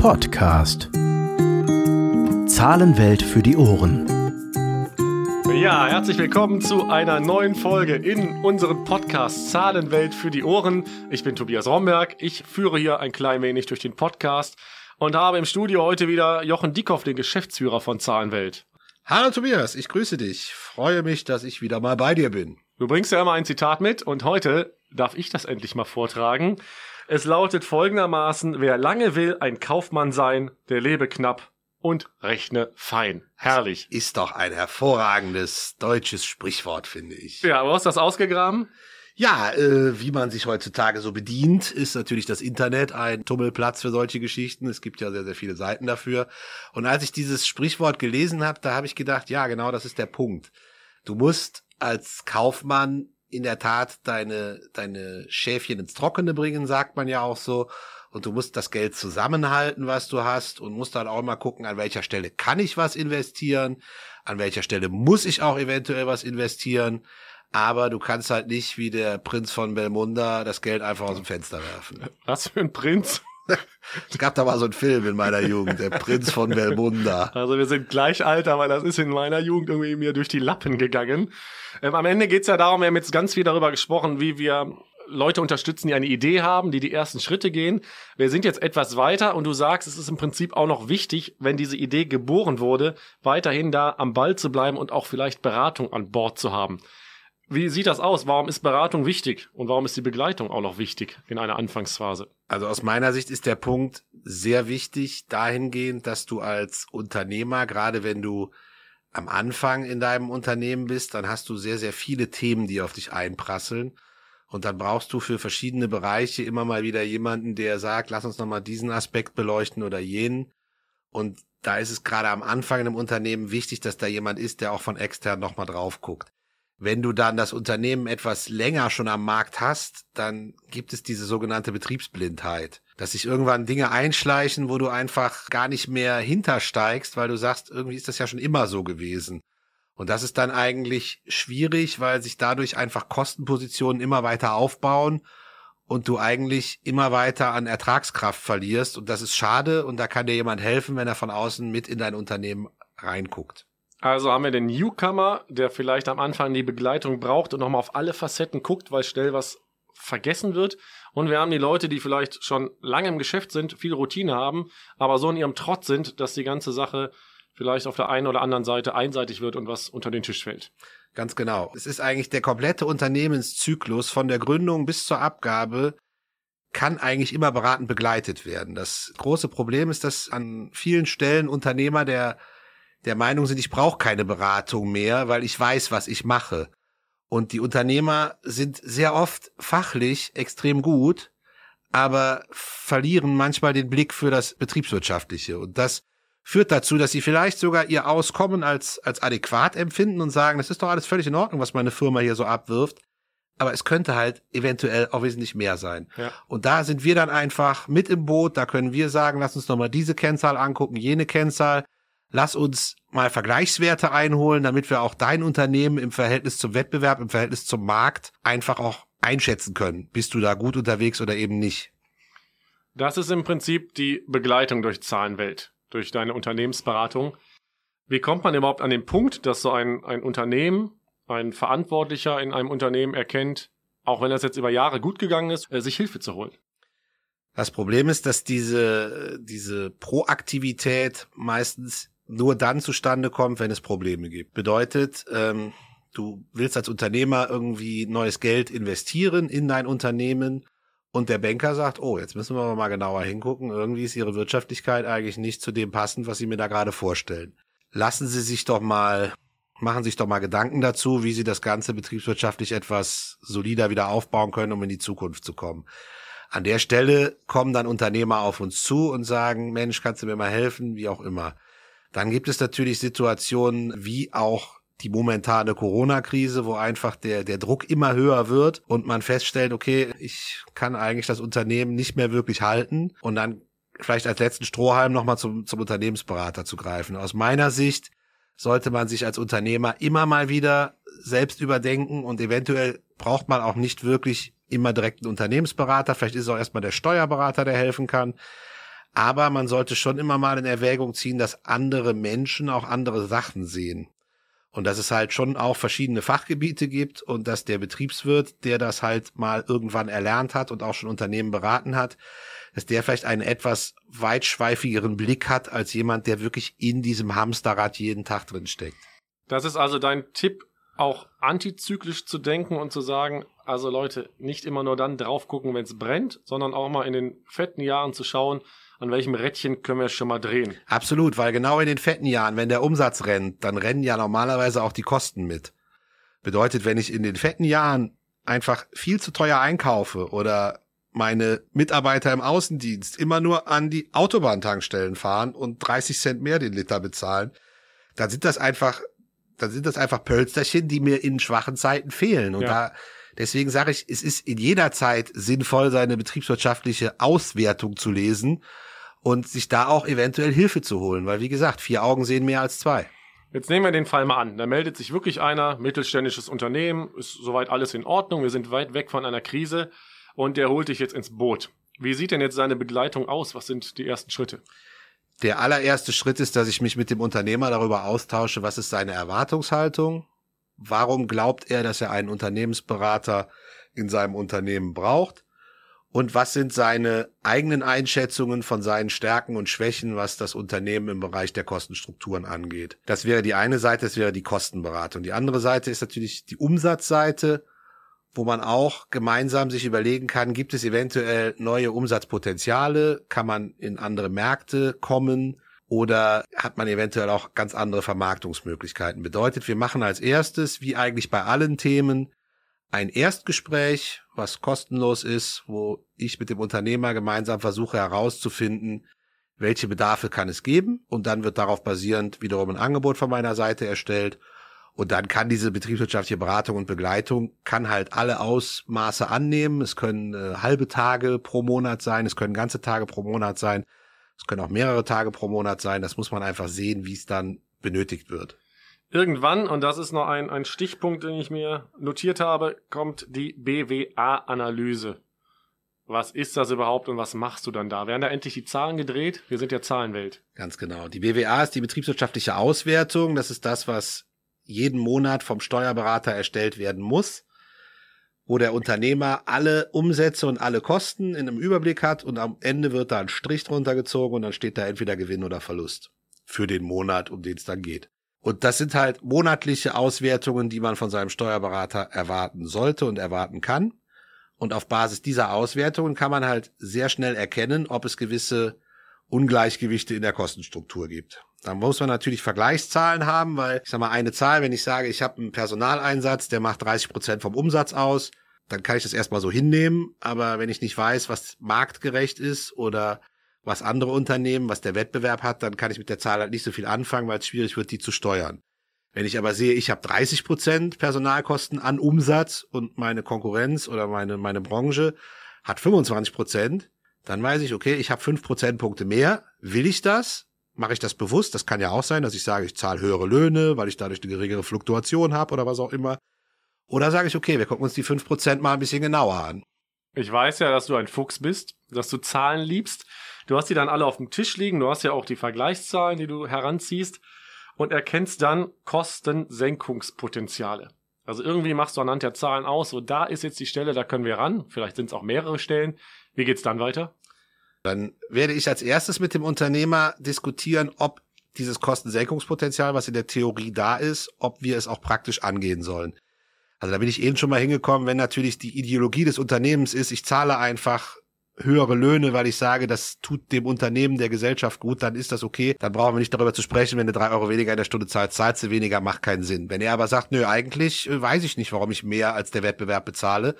Podcast. Zahlenwelt für die Ohren. Ja, herzlich willkommen zu einer neuen Folge in unserem Podcast Zahlenwelt für die Ohren. Ich bin Tobias Romberg. Ich führe hier ein klein wenig durch den Podcast und habe im Studio heute wieder Jochen Dickhoff, den Geschäftsführer von Zahlenwelt. Hallo Tobias, ich grüße dich. Freue mich, dass ich wieder mal bei dir bin. Du bringst ja immer ein Zitat mit und heute darf ich das endlich mal vortragen. Es lautet folgendermaßen, wer lange will ein Kaufmann sein, der lebe knapp und rechne fein. Herrlich. Ist doch ein hervorragendes deutsches Sprichwort, finde ich. Ja, wo hast du das ausgegraben? Ja, äh, wie man sich heutzutage so bedient, ist natürlich das Internet ein Tummelplatz für solche Geschichten. Es gibt ja sehr, sehr viele Seiten dafür. Und als ich dieses Sprichwort gelesen habe, da habe ich gedacht, ja, genau, das ist der Punkt. Du musst als Kaufmann in der Tat deine, deine Schäfchen ins Trockene bringen, sagt man ja auch so. Und du musst das Geld zusammenhalten, was du hast und musst dann auch mal gucken, an welcher Stelle kann ich was investieren, an welcher Stelle muss ich auch eventuell was investieren. Aber du kannst halt nicht wie der Prinz von Belmunda das Geld einfach aus dem Fenster werfen. Was für ein Prinz? Es gab da mal so einen Film in meiner Jugend, der Prinz von Belmunda. Also wir sind gleich alt, aber das ist in meiner Jugend irgendwie mir durch die Lappen gegangen. Ähm, am Ende geht's ja darum, wir haben jetzt ganz viel darüber gesprochen, wie wir Leute unterstützen, die eine Idee haben, die die ersten Schritte gehen. Wir sind jetzt etwas weiter und du sagst, es ist im Prinzip auch noch wichtig, wenn diese Idee geboren wurde, weiterhin da am Ball zu bleiben und auch vielleicht Beratung an Bord zu haben. Wie sieht das aus? Warum ist Beratung wichtig und warum ist die Begleitung auch noch wichtig in einer Anfangsphase? Also aus meiner Sicht ist der Punkt sehr wichtig dahingehend, dass du als Unternehmer, gerade wenn du am Anfang in deinem Unternehmen bist, dann hast du sehr, sehr viele Themen, die auf dich einprasseln. Und dann brauchst du für verschiedene Bereiche immer mal wieder jemanden, der sagt, lass uns nochmal diesen Aspekt beleuchten oder jenen. Und da ist es gerade am Anfang in einem Unternehmen wichtig, dass da jemand ist, der auch von extern nochmal drauf guckt. Wenn du dann das Unternehmen etwas länger schon am Markt hast, dann gibt es diese sogenannte Betriebsblindheit, dass sich irgendwann Dinge einschleichen, wo du einfach gar nicht mehr hintersteigst, weil du sagst, irgendwie ist das ja schon immer so gewesen. Und das ist dann eigentlich schwierig, weil sich dadurch einfach Kostenpositionen immer weiter aufbauen und du eigentlich immer weiter an Ertragskraft verlierst. Und das ist schade und da kann dir jemand helfen, wenn er von außen mit in dein Unternehmen reinguckt. Also haben wir den Newcomer, der vielleicht am Anfang die Begleitung braucht und nochmal auf alle Facetten guckt, weil schnell was vergessen wird. Und wir haben die Leute, die vielleicht schon lange im Geschäft sind, viel Routine haben, aber so in ihrem Trott sind, dass die ganze Sache vielleicht auf der einen oder anderen Seite einseitig wird und was unter den Tisch fällt. Ganz genau. Es ist eigentlich der komplette Unternehmenszyklus von der Gründung bis zur Abgabe kann eigentlich immer beratend begleitet werden. Das große Problem ist, dass an vielen Stellen Unternehmer der der Meinung sind, ich brauche keine Beratung mehr, weil ich weiß, was ich mache. Und die Unternehmer sind sehr oft fachlich extrem gut, aber verlieren manchmal den Blick für das Betriebswirtschaftliche. Und das führt dazu, dass sie vielleicht sogar ihr Auskommen als, als adäquat empfinden und sagen, das ist doch alles völlig in Ordnung, was meine Firma hier so abwirft. Aber es könnte halt eventuell auch wesentlich mehr sein. Ja. Und da sind wir dann einfach mit im Boot. Da können wir sagen, lass uns nochmal diese Kennzahl angucken, jene Kennzahl lass uns mal Vergleichswerte einholen, damit wir auch dein Unternehmen im Verhältnis zum Wettbewerb, im Verhältnis zum Markt einfach auch einschätzen können. Bist du da gut unterwegs oder eben nicht? Das ist im Prinzip die Begleitung durch Zahlenwelt, durch deine Unternehmensberatung. Wie kommt man überhaupt an den Punkt, dass so ein, ein Unternehmen, ein Verantwortlicher in einem Unternehmen erkennt, auch wenn das jetzt über Jahre gut gegangen ist, äh, sich Hilfe zu holen? Das Problem ist, dass diese, diese Proaktivität meistens nur dann zustande kommt, wenn es Probleme gibt. Bedeutet, ähm, du willst als Unternehmer irgendwie neues Geld investieren in dein Unternehmen und der Banker sagt, oh, jetzt müssen wir mal genauer hingucken, irgendwie ist ihre Wirtschaftlichkeit eigentlich nicht zu dem passend, was sie mir da gerade vorstellen. Lassen Sie sich doch mal, machen sich doch mal Gedanken dazu, wie Sie das Ganze betriebswirtschaftlich etwas solider wieder aufbauen können, um in die Zukunft zu kommen. An der Stelle kommen dann Unternehmer auf uns zu und sagen, Mensch, kannst du mir mal helfen, wie auch immer. Dann gibt es natürlich Situationen wie auch die momentane Corona-Krise, wo einfach der, der Druck immer höher wird und man feststellt, okay, ich kann eigentlich das Unternehmen nicht mehr wirklich halten und dann vielleicht als letzten Strohhalm nochmal zum, zum Unternehmensberater zu greifen. Aus meiner Sicht sollte man sich als Unternehmer immer mal wieder selbst überdenken und eventuell braucht man auch nicht wirklich immer direkt einen Unternehmensberater. Vielleicht ist es auch erstmal der Steuerberater, der helfen kann. Aber man sollte schon immer mal in Erwägung ziehen, dass andere Menschen auch andere Sachen sehen. Und dass es halt schon auch verschiedene Fachgebiete gibt und dass der Betriebswirt, der das halt mal irgendwann erlernt hat und auch schon Unternehmen beraten hat, dass der vielleicht einen etwas weitschweifigeren Blick hat als jemand, der wirklich in diesem Hamsterrad jeden Tag drin steckt. Das ist also dein Tipp, auch antizyklisch zu denken und zu sagen, also Leute, nicht immer nur dann drauf gucken, wenn es brennt, sondern auch mal in den fetten Jahren zu schauen, an welchem Rädchen können wir schon mal drehen. Absolut, weil genau in den fetten Jahren, wenn der Umsatz rennt, dann rennen ja normalerweise auch die Kosten mit. Bedeutet, wenn ich in den fetten Jahren einfach viel zu teuer einkaufe oder meine Mitarbeiter im Außendienst immer nur an die Autobahntankstellen fahren und 30 Cent mehr den Liter bezahlen, dann sind das einfach, dann sind das einfach Pölsterchen, die mir in schwachen Zeiten fehlen. Und ja. da, deswegen sage ich, es ist in jeder Zeit sinnvoll, seine betriebswirtschaftliche Auswertung zu lesen und sich da auch eventuell Hilfe zu holen, weil wie gesagt, vier Augen sehen mehr als zwei. Jetzt nehmen wir den Fall mal an. Da meldet sich wirklich einer, mittelständisches Unternehmen, ist soweit alles in Ordnung, wir sind weit weg von einer Krise und der holt dich jetzt ins Boot. Wie sieht denn jetzt seine Begleitung aus? Was sind die ersten Schritte? Der allererste Schritt ist, dass ich mich mit dem Unternehmer darüber austausche, was ist seine Erwartungshaltung? Warum glaubt er, dass er einen Unternehmensberater in seinem Unternehmen braucht? Und was sind seine eigenen Einschätzungen von seinen Stärken und Schwächen, was das Unternehmen im Bereich der Kostenstrukturen angeht? Das wäre die eine Seite, das wäre die Kostenberatung. Die andere Seite ist natürlich die Umsatzseite wo man auch gemeinsam sich überlegen kann, gibt es eventuell neue Umsatzpotenziale, kann man in andere Märkte kommen oder hat man eventuell auch ganz andere Vermarktungsmöglichkeiten. Bedeutet, wir machen als erstes, wie eigentlich bei allen Themen, ein Erstgespräch, was kostenlos ist, wo ich mit dem Unternehmer gemeinsam versuche herauszufinden, welche Bedarfe kann es geben und dann wird darauf basierend wiederum ein Angebot von meiner Seite erstellt und dann kann diese betriebswirtschaftliche Beratung und Begleitung kann halt alle Ausmaße annehmen. Es können äh, halbe Tage pro Monat sein, es können ganze Tage pro Monat sein, es können auch mehrere Tage pro Monat sein. Das muss man einfach sehen, wie es dann benötigt wird. Irgendwann, und das ist noch ein, ein Stichpunkt, den ich mir notiert habe, kommt die BWA-Analyse. Was ist das überhaupt und was machst du dann da? Werden da endlich die Zahlen gedreht? Wir sind ja Zahlenwelt. Ganz genau. Die BWA ist die betriebswirtschaftliche Auswertung. Das ist das, was jeden Monat vom Steuerberater erstellt werden muss, wo der Unternehmer alle Umsätze und alle Kosten in einem Überblick hat und am Ende wird da ein Strich drunter gezogen und dann steht da entweder Gewinn oder Verlust für den Monat, um den es dann geht. Und das sind halt monatliche Auswertungen, die man von seinem Steuerberater erwarten sollte und erwarten kann. Und auf Basis dieser Auswertungen kann man halt sehr schnell erkennen, ob es gewisse Ungleichgewichte in der Kostenstruktur gibt. Da muss man natürlich Vergleichszahlen haben, weil ich sag mal eine Zahl, wenn ich sage, ich habe einen Personaleinsatz, der macht 30 Prozent vom Umsatz aus, dann kann ich das erstmal so hinnehmen. Aber wenn ich nicht weiß, was marktgerecht ist oder was andere Unternehmen, was der Wettbewerb hat, dann kann ich mit der Zahl halt nicht so viel anfangen, weil es schwierig wird, die zu steuern. Wenn ich aber sehe, ich habe 30 Prozent Personalkosten an Umsatz und meine Konkurrenz oder meine, meine Branche hat 25 Prozent, dann weiß ich, okay, ich habe fünf Prozentpunkte mehr. Will ich das? Mache ich das bewusst? Das kann ja auch sein, dass ich sage, ich zahle höhere Löhne, weil ich dadurch eine geringere Fluktuation habe oder was auch immer. Oder sage ich, okay, wir gucken uns die fünf Prozent mal ein bisschen genauer an. Ich weiß ja, dass du ein Fuchs bist, dass du Zahlen liebst. Du hast die dann alle auf dem Tisch liegen. Du hast ja auch die Vergleichszahlen, die du heranziehst und erkennst dann Kostensenkungspotenziale. Also irgendwie machst du anhand der Zahlen aus, so da ist jetzt die Stelle, da können wir ran. Vielleicht sind es auch mehrere Stellen. Wie geht's dann weiter? Dann werde ich als erstes mit dem Unternehmer diskutieren, ob dieses Kostensenkungspotenzial, was in der Theorie da ist, ob wir es auch praktisch angehen sollen. Also da bin ich eben schon mal hingekommen, wenn natürlich die Ideologie des Unternehmens ist, ich zahle einfach höhere Löhne, weil ich sage, das tut dem Unternehmen, der Gesellschaft gut, dann ist das okay. Dann brauchen wir nicht darüber zu sprechen, wenn du drei Euro weniger in der Stunde zahlst, zahlst du weniger, macht keinen Sinn. Wenn er aber sagt, nö, eigentlich äh, weiß ich nicht, warum ich mehr als der Wettbewerb bezahle,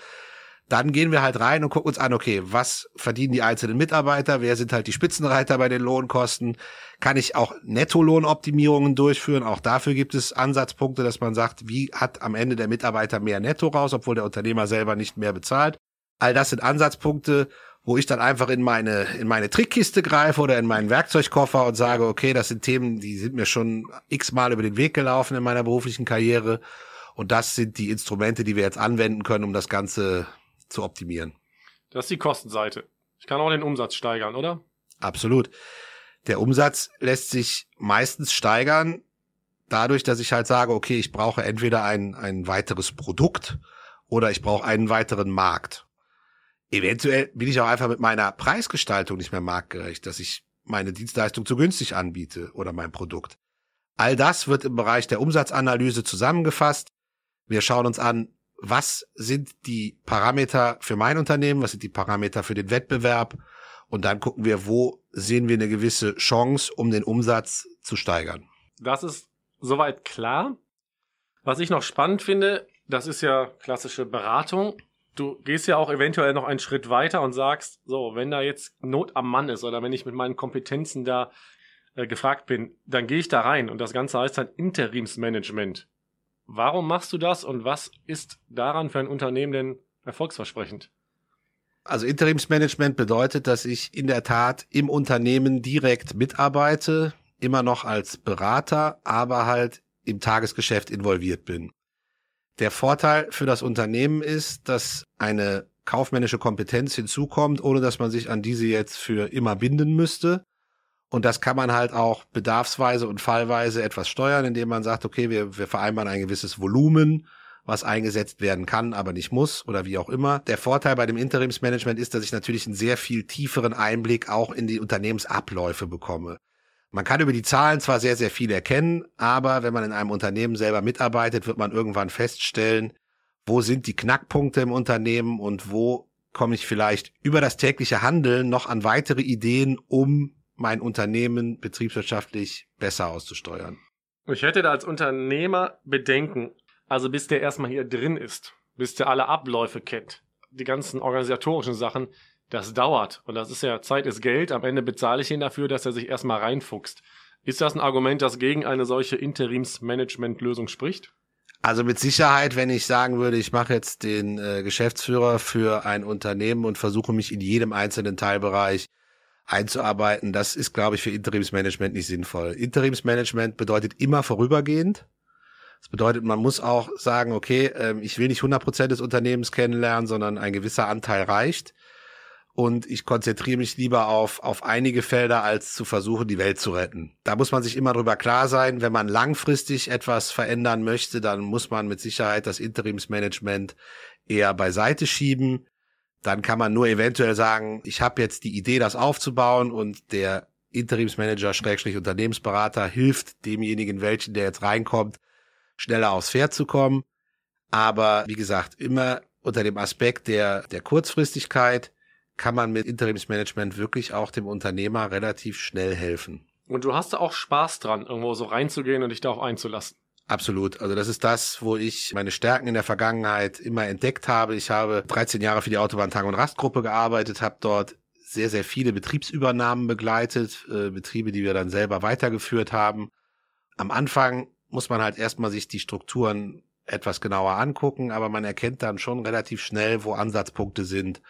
dann gehen wir halt rein und gucken uns an, okay, was verdienen die einzelnen Mitarbeiter, wer sind halt die Spitzenreiter bei den Lohnkosten, kann ich auch Nettolohnoptimierungen durchführen, auch dafür gibt es Ansatzpunkte, dass man sagt, wie hat am Ende der Mitarbeiter mehr Netto raus, obwohl der Unternehmer selber nicht mehr bezahlt. All das sind Ansatzpunkte, wo ich dann einfach in meine, in meine Trickkiste greife oder in meinen Werkzeugkoffer und sage, okay, das sind Themen, die sind mir schon x-mal über den Weg gelaufen in meiner beruflichen Karriere. Und das sind die Instrumente, die wir jetzt anwenden können, um das Ganze zu optimieren. Das ist die Kostenseite. Ich kann auch den Umsatz steigern, oder? Absolut. Der Umsatz lässt sich meistens steigern dadurch, dass ich halt sage, okay, ich brauche entweder ein, ein weiteres Produkt oder ich brauche einen weiteren Markt. Eventuell bin ich auch einfach mit meiner Preisgestaltung nicht mehr marktgerecht, dass ich meine Dienstleistung zu günstig anbiete oder mein Produkt. All das wird im Bereich der Umsatzanalyse zusammengefasst. Wir schauen uns an, was sind die Parameter für mein Unternehmen, was sind die Parameter für den Wettbewerb und dann gucken wir, wo sehen wir eine gewisse Chance, um den Umsatz zu steigern. Das ist soweit klar. Was ich noch spannend finde, das ist ja klassische Beratung. Du gehst ja auch eventuell noch einen Schritt weiter und sagst, so, wenn da jetzt Not am Mann ist oder wenn ich mit meinen Kompetenzen da äh, gefragt bin, dann gehe ich da rein und das Ganze heißt dann Interimsmanagement. Warum machst du das und was ist daran für ein Unternehmen denn erfolgsversprechend? Also Interimsmanagement bedeutet, dass ich in der Tat im Unternehmen direkt mitarbeite, immer noch als Berater, aber halt im Tagesgeschäft involviert bin. Der Vorteil für das Unternehmen ist, dass eine kaufmännische Kompetenz hinzukommt, ohne dass man sich an diese jetzt für immer binden müsste. Und das kann man halt auch bedarfsweise und fallweise etwas steuern, indem man sagt, okay, wir, wir vereinbaren ein gewisses Volumen, was eingesetzt werden kann, aber nicht muss oder wie auch immer. Der Vorteil bei dem Interimsmanagement ist, dass ich natürlich einen sehr viel tieferen Einblick auch in die Unternehmensabläufe bekomme. Man kann über die Zahlen zwar sehr, sehr viel erkennen, aber wenn man in einem Unternehmen selber mitarbeitet, wird man irgendwann feststellen, wo sind die Knackpunkte im Unternehmen und wo komme ich vielleicht über das tägliche Handeln noch an weitere Ideen, um mein Unternehmen betriebswirtschaftlich besser auszusteuern. Ich hätte da als Unternehmer Bedenken. Also bis der erstmal hier drin ist, bis der alle Abläufe kennt, die ganzen organisatorischen Sachen, das dauert. Und das ist ja, Zeit ist Geld. Am Ende bezahle ich ihn dafür, dass er sich erstmal reinfuchst. Ist das ein Argument, das gegen eine solche Interimsmanagement-Lösung spricht? Also mit Sicherheit, wenn ich sagen würde, ich mache jetzt den äh, Geschäftsführer für ein Unternehmen und versuche mich in jedem einzelnen Teilbereich einzuarbeiten, das ist, glaube ich, für Interimsmanagement nicht sinnvoll. Interimsmanagement bedeutet immer vorübergehend. Das bedeutet, man muss auch sagen, okay, äh, ich will nicht 100 Prozent des Unternehmens kennenlernen, sondern ein gewisser Anteil reicht und ich konzentriere mich lieber auf, auf einige Felder, als zu versuchen, die Welt zu retten. Da muss man sich immer drüber klar sein, wenn man langfristig etwas verändern möchte, dann muss man mit Sicherheit das Interimsmanagement eher beiseite schieben. Dann kann man nur eventuell sagen, ich habe jetzt die Idee, das aufzubauen und der Interimsmanager, Schrägstrich Unternehmensberater hilft demjenigen, welchen der jetzt reinkommt, schneller aufs Pferd zu kommen. Aber wie gesagt, immer unter dem Aspekt der, der Kurzfristigkeit, kann man mit Interimsmanagement wirklich auch dem Unternehmer relativ schnell helfen. Und du hast auch Spaß dran, irgendwo so reinzugehen und dich darauf einzulassen. Absolut. Also das ist das, wo ich meine Stärken in der Vergangenheit immer entdeckt habe. Ich habe 13 Jahre für die Autobahn Tag- und Rastgruppe gearbeitet, habe dort sehr, sehr viele Betriebsübernahmen begleitet, äh, Betriebe, die wir dann selber weitergeführt haben. Am Anfang muss man halt erstmal sich die Strukturen etwas genauer angucken, aber man erkennt dann schon relativ schnell, wo Ansatzpunkte sind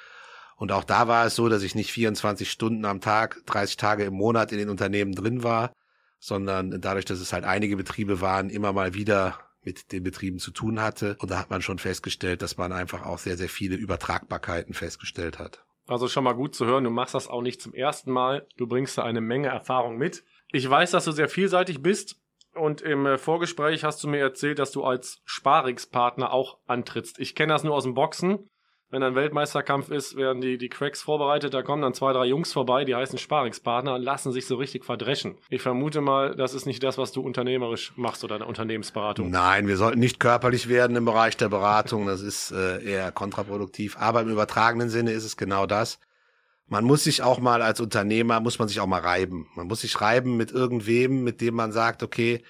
und auch da war es so, dass ich nicht 24 Stunden am Tag, 30 Tage im Monat in den Unternehmen drin war, sondern dadurch, dass es halt einige Betriebe waren, immer mal wieder mit den Betrieben zu tun hatte. Und da hat man schon festgestellt, dass man einfach auch sehr, sehr viele Übertragbarkeiten festgestellt hat. Also schon mal gut zu hören, du machst das auch nicht zum ersten Mal. Du bringst da eine Menge Erfahrung mit. Ich weiß, dass du sehr vielseitig bist. Und im äh, Vorgespräch hast du mir erzählt, dass du als Sparingspartner auch antrittst. Ich kenne das nur aus dem Boxen wenn ein Weltmeisterkampf ist, werden die, die Cracks vorbereitet, da kommen dann zwei, drei Jungs vorbei, die heißen Sparingspartner und lassen sich so richtig verdreschen. Ich vermute mal, das ist nicht das, was du unternehmerisch machst oder eine Unternehmensberatung. Nein, wir sollten nicht körperlich werden im Bereich der Beratung, das ist äh, eher kontraproduktiv, aber im übertragenen Sinne ist es genau das. Man muss sich auch mal als Unternehmer, muss man sich auch mal reiben. Man muss sich reiben mit irgendwem, mit dem man sagt, okay,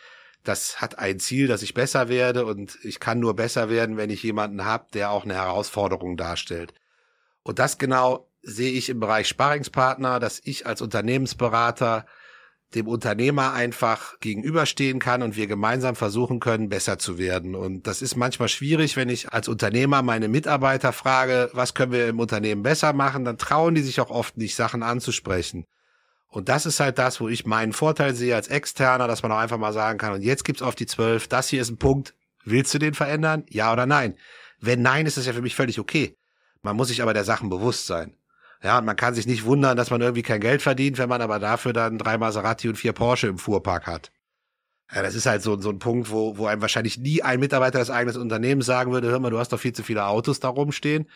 das hat ein Ziel, dass ich besser werde und ich kann nur besser werden, wenn ich jemanden habe, der auch eine Herausforderung darstellt. Und das genau sehe ich im Bereich Sparingspartner, dass ich als Unternehmensberater dem Unternehmer einfach gegenüberstehen kann und wir gemeinsam versuchen können, besser zu werden. Und das ist manchmal schwierig, wenn ich als Unternehmer meine Mitarbeiter frage, was können wir im Unternehmen besser machen, dann trauen die sich auch oft nicht, Sachen anzusprechen. Und das ist halt das, wo ich meinen Vorteil sehe als Externer, dass man auch einfach mal sagen kann, und jetzt gibt's auf die zwölf, das hier ist ein Punkt, willst du den verändern? Ja oder nein? Wenn nein, ist das ja für mich völlig okay. Man muss sich aber der Sachen bewusst sein. Ja, und man kann sich nicht wundern, dass man irgendwie kein Geld verdient, wenn man aber dafür dann drei Maserati und vier Porsche im Fuhrpark hat. Ja, das ist halt so, so ein Punkt, wo, wo einem wahrscheinlich nie ein Mitarbeiter des eigenen Unternehmens sagen würde, hör mal, du hast doch viel zu viele Autos da rumstehen.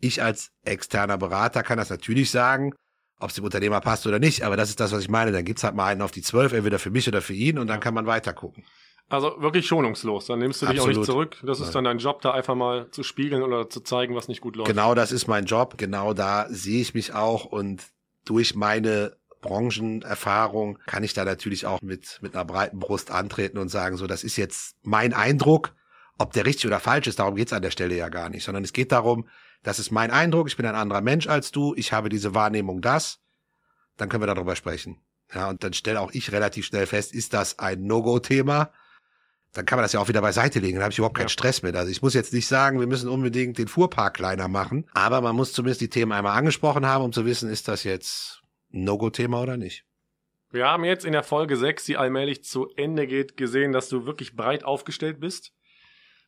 Ich als externer Berater kann das natürlich sagen, ob es dem Unternehmer passt oder nicht, aber das ist das, was ich meine. Dann gibt's halt mal einen auf die zwölf, entweder für mich oder für ihn und dann kann man weiter gucken. Also wirklich schonungslos. Dann nimmst du dich Absolut. auch nicht zurück. Das ist dann dein Job, da einfach mal zu spiegeln oder zu zeigen, was nicht gut läuft. Genau das ist mein Job, genau da sehe ich mich auch und durch meine Branchenerfahrung kann ich da natürlich auch mit, mit einer breiten Brust antreten und sagen, so, das ist jetzt mein Eindruck. Ob der richtig oder falsch ist, darum geht's an der Stelle ja gar nicht, sondern es geht darum, das ist mein Eindruck, ich bin ein anderer Mensch als du, ich habe diese Wahrnehmung das, dann können wir darüber sprechen. Ja, und dann stelle auch ich relativ schnell fest, ist das ein No-Go-Thema? Dann kann man das ja auch wieder beiseite legen, dann habe ich überhaupt keinen Ja. Stress mit. Also ich muss jetzt nicht sagen, wir müssen unbedingt den Fuhrpark kleiner machen, aber man muss zumindest die Themen einmal angesprochen haben, um zu wissen, ist das jetzt ein No-Go-Thema oder nicht. Wir haben jetzt in der Folge 6, die allmählich zu Ende geht, gesehen, dass du wirklich breit aufgestellt bist.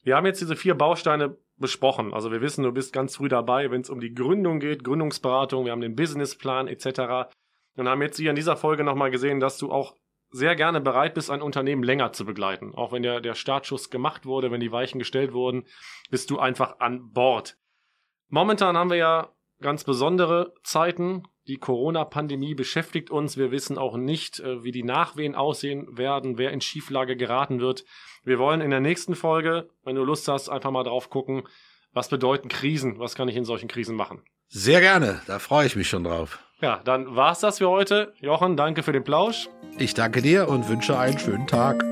Wir haben jetzt diese vier Bausteine besprochen. Also wir wissen, du bist ganz früh dabei, wenn es um die Gründung geht, Gründungsberatung, wir haben den Businessplan etc. Und haben jetzt hier in dieser Folge nochmal gesehen, dass du auch sehr gerne bereit bist, ein Unternehmen länger zu begleiten. Auch wenn der, der Startschuss gemacht wurde, wenn die Weichen gestellt wurden, bist du einfach an Bord. Momentan haben wir ja ganz besondere Zeiten. Die Corona-Pandemie beschäftigt uns. Wir wissen auch nicht, äh, wie die Nachwehen aussehen werden, wer in Schieflage geraten wird. Wir wollen in der nächsten Folge, wenn du Lust hast, einfach mal drauf gucken, was bedeuten Krisen, was kann ich in solchen Krisen machen. Sehr gerne, da freue ich mich schon drauf. Ja, dann war's das für heute. Jochen, danke für den Plausch. Ich danke dir und wünsche einen schönen Tag.